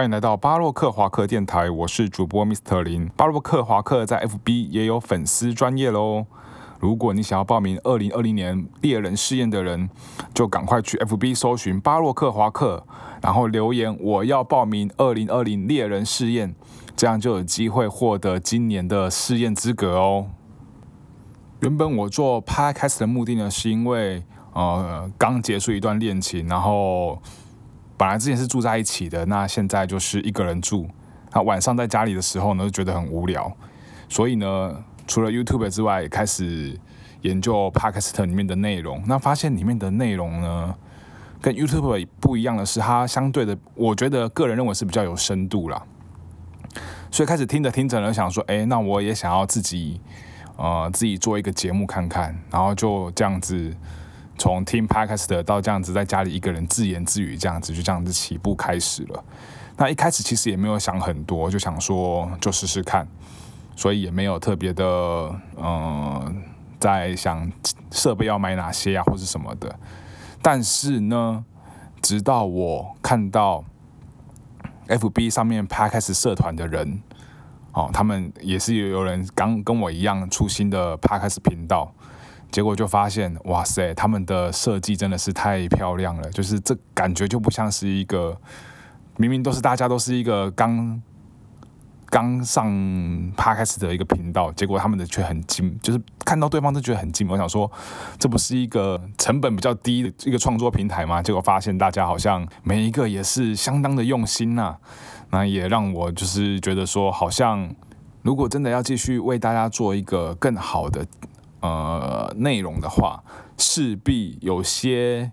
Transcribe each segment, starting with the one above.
欢迎来到巴洛克华克电台，我是主播 Mr 林。巴洛克华克在 FB 也有粉丝专业喽。如果你想要报名二零二零年猎人试验的人，就赶快去 FB 搜寻巴洛克华克，然后留言我要报名二零二零猎人试验，这样就有机会获得今年的试验资格哦。原本我做 Podcast 的目的呢，是因为呃刚结束一段恋情，然后本来之前是住在一起的，那现在就是一个人住。那晚上在家里的时候呢，就觉得很无聊，所以呢。除了 YouTube 之外，开始研究 Podcast 里面的内容。那发现里面的内容呢，跟 YouTube 不一样的是，它相对的，我觉得个人认为是比较有深度啦。所以开始听着听着呢，想说，哎，那我也想要自己，呃，自己做一个节目看看。然后就这样子，从听 Podcast 到这样子在家里一个人自言自语，这样子就这样子起步开始了。那一开始其实也没有想很多，就想说就试试看。所以也没有特别的，嗯，在想设备要买哪些啊，或是什么的。但是呢，直到我看到 FB 上面 Podcast 社团的人，哦，他们也是有有人刚跟我一样出新的 Podcast 频道，结果就发现，哇塞，他们的设计真的是太漂亮了，就是这感觉就不像是一个明明都是大家都是一个刚。刚上 p 开始的一个频道，结果他们的却很精，就是看到对方都觉得很精。我想说，这不是一个成本比较低的一个创作平台吗？结果发现大家好像每一个也是相当的用心呐。那也让我就是觉得说，好像如果真的要继续为大家做一个更好的呃内容的话，势必有些。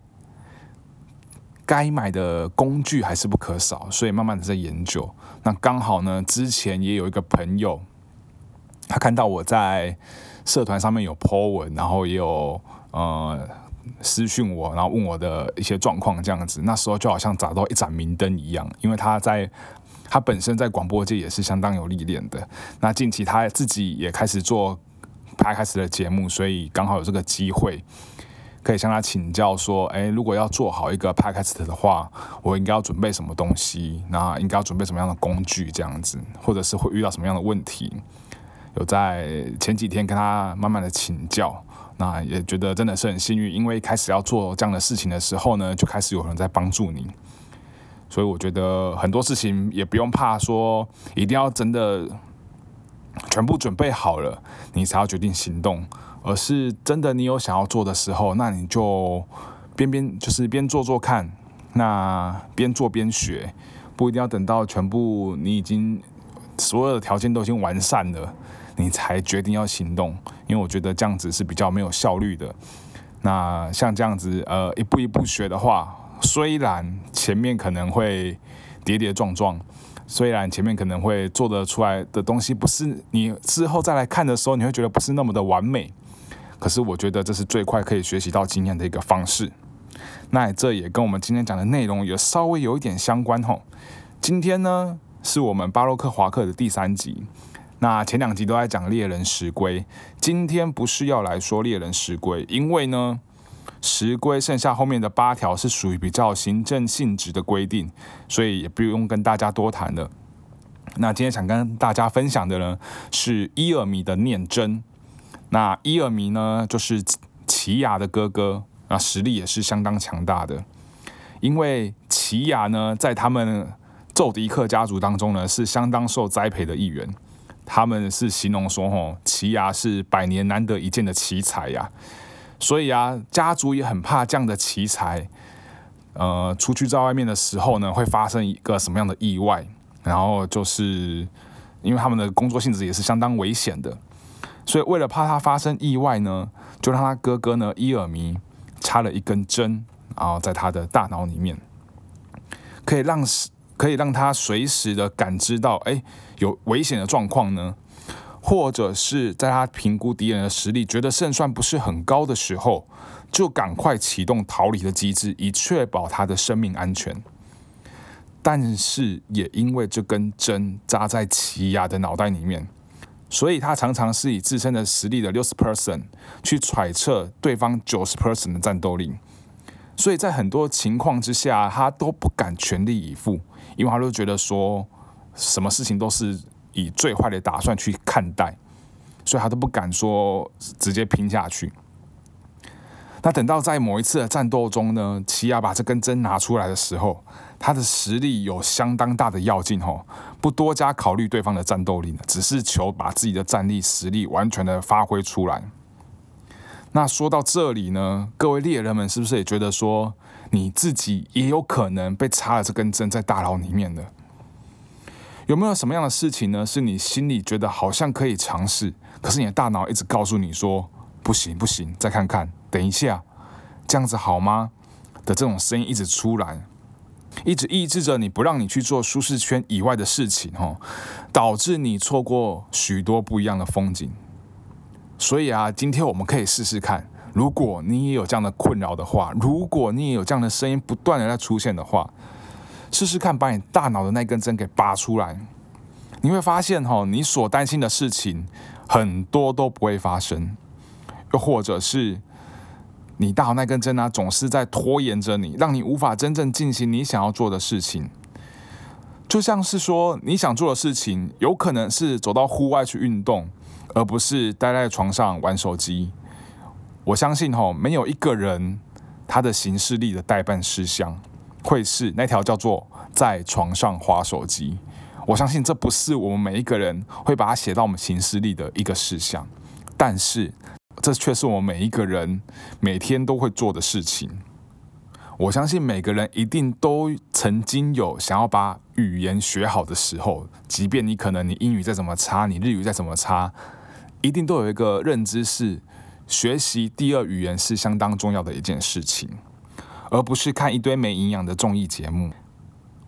该买的工具还是不可少，所以慢慢的在研究。那刚好呢，之前也有一个朋友，他看到我在社团上面有 po 文，然后也有呃私讯我，然后问我的一些状况这样子。那时候就好像找到一盏明灯一样，因为他在他本身在广播界也是相当有历练的。那近期他自己也开始做拍开始的节目，所以刚好有这个机会。可以向他请教说，诶，如果要做好一个 podcast 的话，我应该要准备什么东西？那应该要准备什么样的工具？这样子，或者是会遇到什么样的问题？有在前几天跟他慢慢的请教，那也觉得真的是很幸运，因为开始要做这样的事情的时候呢，就开始有人在帮助你，所以我觉得很多事情也不用怕说，一定要真的全部准备好了，你才要决定行动。而是真的，你有想要做的时候，那你就边边就是边做做看，那边做边学，不一定要等到全部你已经所有的条件都已经完善了，你才决定要行动。因为我觉得这样子是比较没有效率的。那像这样子，呃，一步一步学的话，虽然前面可能会跌跌撞撞，虽然前面可能会做得出来的东西不是你之后再来看的时候，你会觉得不是那么的完美。可是我觉得这是最快可以学习到经验的一个方式。那这也跟我们今天讲的内容也稍微有一点相关吼。今天呢是我们巴洛克华克的第三集。那前两集都在讲猎人石龟，今天不是要来说猎人石龟，因为呢石龟剩下后面的八条是属于比较行政性质的规定，所以也不用跟大家多谈了。那今天想跟大家分享的呢是伊尔米的念真。那伊尔米呢，就是奇亚的哥哥，那实力也是相当强大的。因为奇亚呢，在他们宙迪克家族当中呢，是相当受栽培的一员。他们是形容说，吼，奇亚是百年难得一见的奇才呀。所以啊，家族也很怕这样的奇才，呃，出去在外面的时候呢，会发生一个什么样的意外？然后就是因为他们的工作性质也是相当危险的。所以为了怕他发生意外呢，就让他哥哥呢伊尔迷插了一根针，然后在他的大脑里面，可以让可以让他随时的感知到，哎，有危险的状况呢，或者是在他评估敌人的实力，觉得胜算不是很高的时候，就赶快启动逃离的机制，以确保他的生命安全。但是也因为这根针扎在奇亚的脑袋里面。所以他常常是以自身的实力的六十 percent 去揣测对方九十 percent 的战斗力，所以在很多情况之下，他都不敢全力以赴，因为他就觉得说，什么事情都是以最坏的打算去看待，所以他都不敢说直接拼下去。那等到在某一次的战斗中呢，奇亚把这根针拿出来的时候，他的实力有相当大的要劲吼，不多加考虑对方的战斗力呢，只是求把自己的战力实力完全的发挥出来。那说到这里呢，各位猎人们是不是也觉得说，你自己也有可能被插了这根针在大脑里面的？有没有什么样的事情呢？是你心里觉得好像可以尝试，可是你的大脑一直告诉你说不行不行，再看看，等一下，这样子好吗？的这种声音一直出来，一直抑制着你不让你去做舒适圈以外的事情，哦，导致你错过许多不一样的风景。所以啊，今天我们可以试试看，如果你也有这样的困扰的话，如果你也有这样的声音不断的在出现的话，试试看把你大脑的那根针给拔出来，你会发现哈，你所担心的事情很多都不会发生，又或者是你大脑那根针呢，总是在拖延着你，让你无法真正进行你想要做的事情。就像是说，你想做的事情，有可能是走到户外去运动。而不是待在床上玩手机。我相信吼，没有一个人他的行事力的代办事项会是那条叫做在床上划手机。我相信这不是我们每一个人会把它写到我们行事历的一个事项，但是这却是我们每一个人每天都会做的事情。我相信每个人一定都曾经有想要把语言学好的时候，即便你可能你英语再怎么差，你日语再怎么差。一定都有一个认知是，学习第二语言是相当重要的一件事情，而不是看一堆没营养的综艺节目。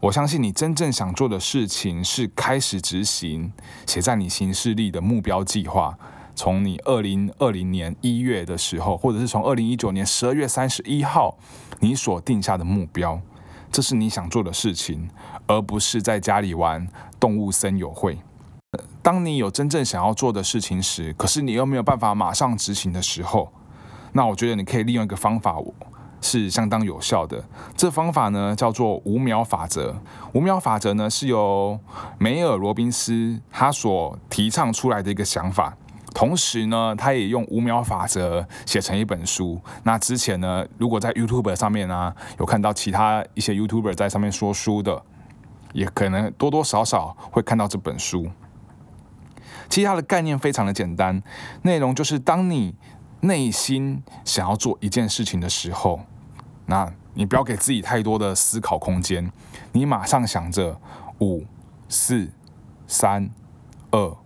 我相信你真正想做的事情是开始执行写在你行事历的目标计划，从你二零二零年一月的时候，或者是从二零一九年十二月三十一号你所定下的目标，这是你想做的事情，而不是在家里玩动物森友会。当你有真正想要做的事情时，可是你又没有办法马上执行的时候，那我觉得你可以利用一个方法，是相当有效的。这方法呢叫做五秒法则。五秒法则呢是由梅尔罗宾斯他所提倡出来的一个想法，同时呢他也用五秒法则写成一本书。那之前呢，如果在 YouTube 上面呢有看到其他一些 YouTuber 在上面说书的，也可能多多少少会看到这本书。其实它的概念非常的简单，内容就是当你内心想要做一件事情的时候，那你不要给自己太多的思考空间，你马上想着五、四、三、二、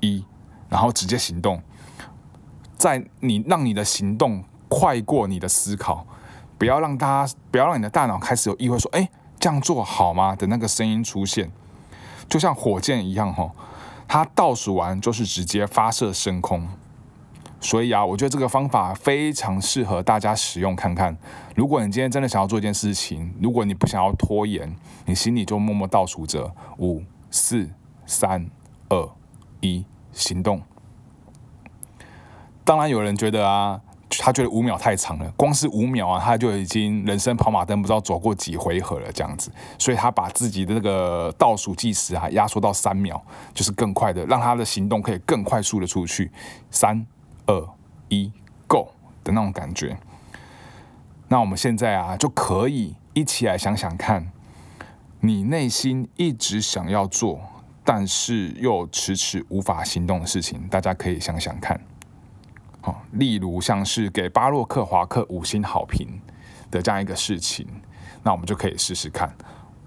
一，然后直接行动。在你让你的行动快过你的思考，不要让大家不要让你的大脑开始有意会说，哎，这样做好吗的那个声音出现，就像火箭一样，哈。它倒数完就是直接发射升空，所以啊，我觉得这个方法非常适合大家使用看看。如果你今天真的想要做一件事情，如果你不想要拖延，你心里就默默倒数着五、四、三、二、一，行动。当然有人觉得啊。他觉得五秒太长了，光是五秒啊，他就已经人生跑马灯不知道走过几回合了这样子，所以他把自己的那个倒数计时啊压缩到三秒，就是更快的，让他的行动可以更快速的出去。三、二、一，Go 的那种感觉。那我们现在啊就可以一起来想想看，你内心一直想要做，但是又迟迟无法行动的事情，大家可以想想看。例如像是给巴洛克华克五星好评的这样一个事情，那我们就可以试试看。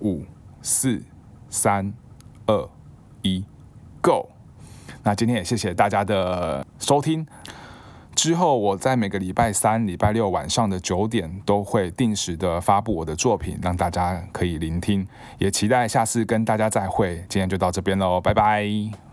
五、四、三、二、一，Go！那今天也谢谢大家的收听。之后我在每个礼拜三、礼拜六晚上的九点都会定时的发布我的作品，让大家可以聆听。也期待下次跟大家再会。今天就到这边喽，拜拜。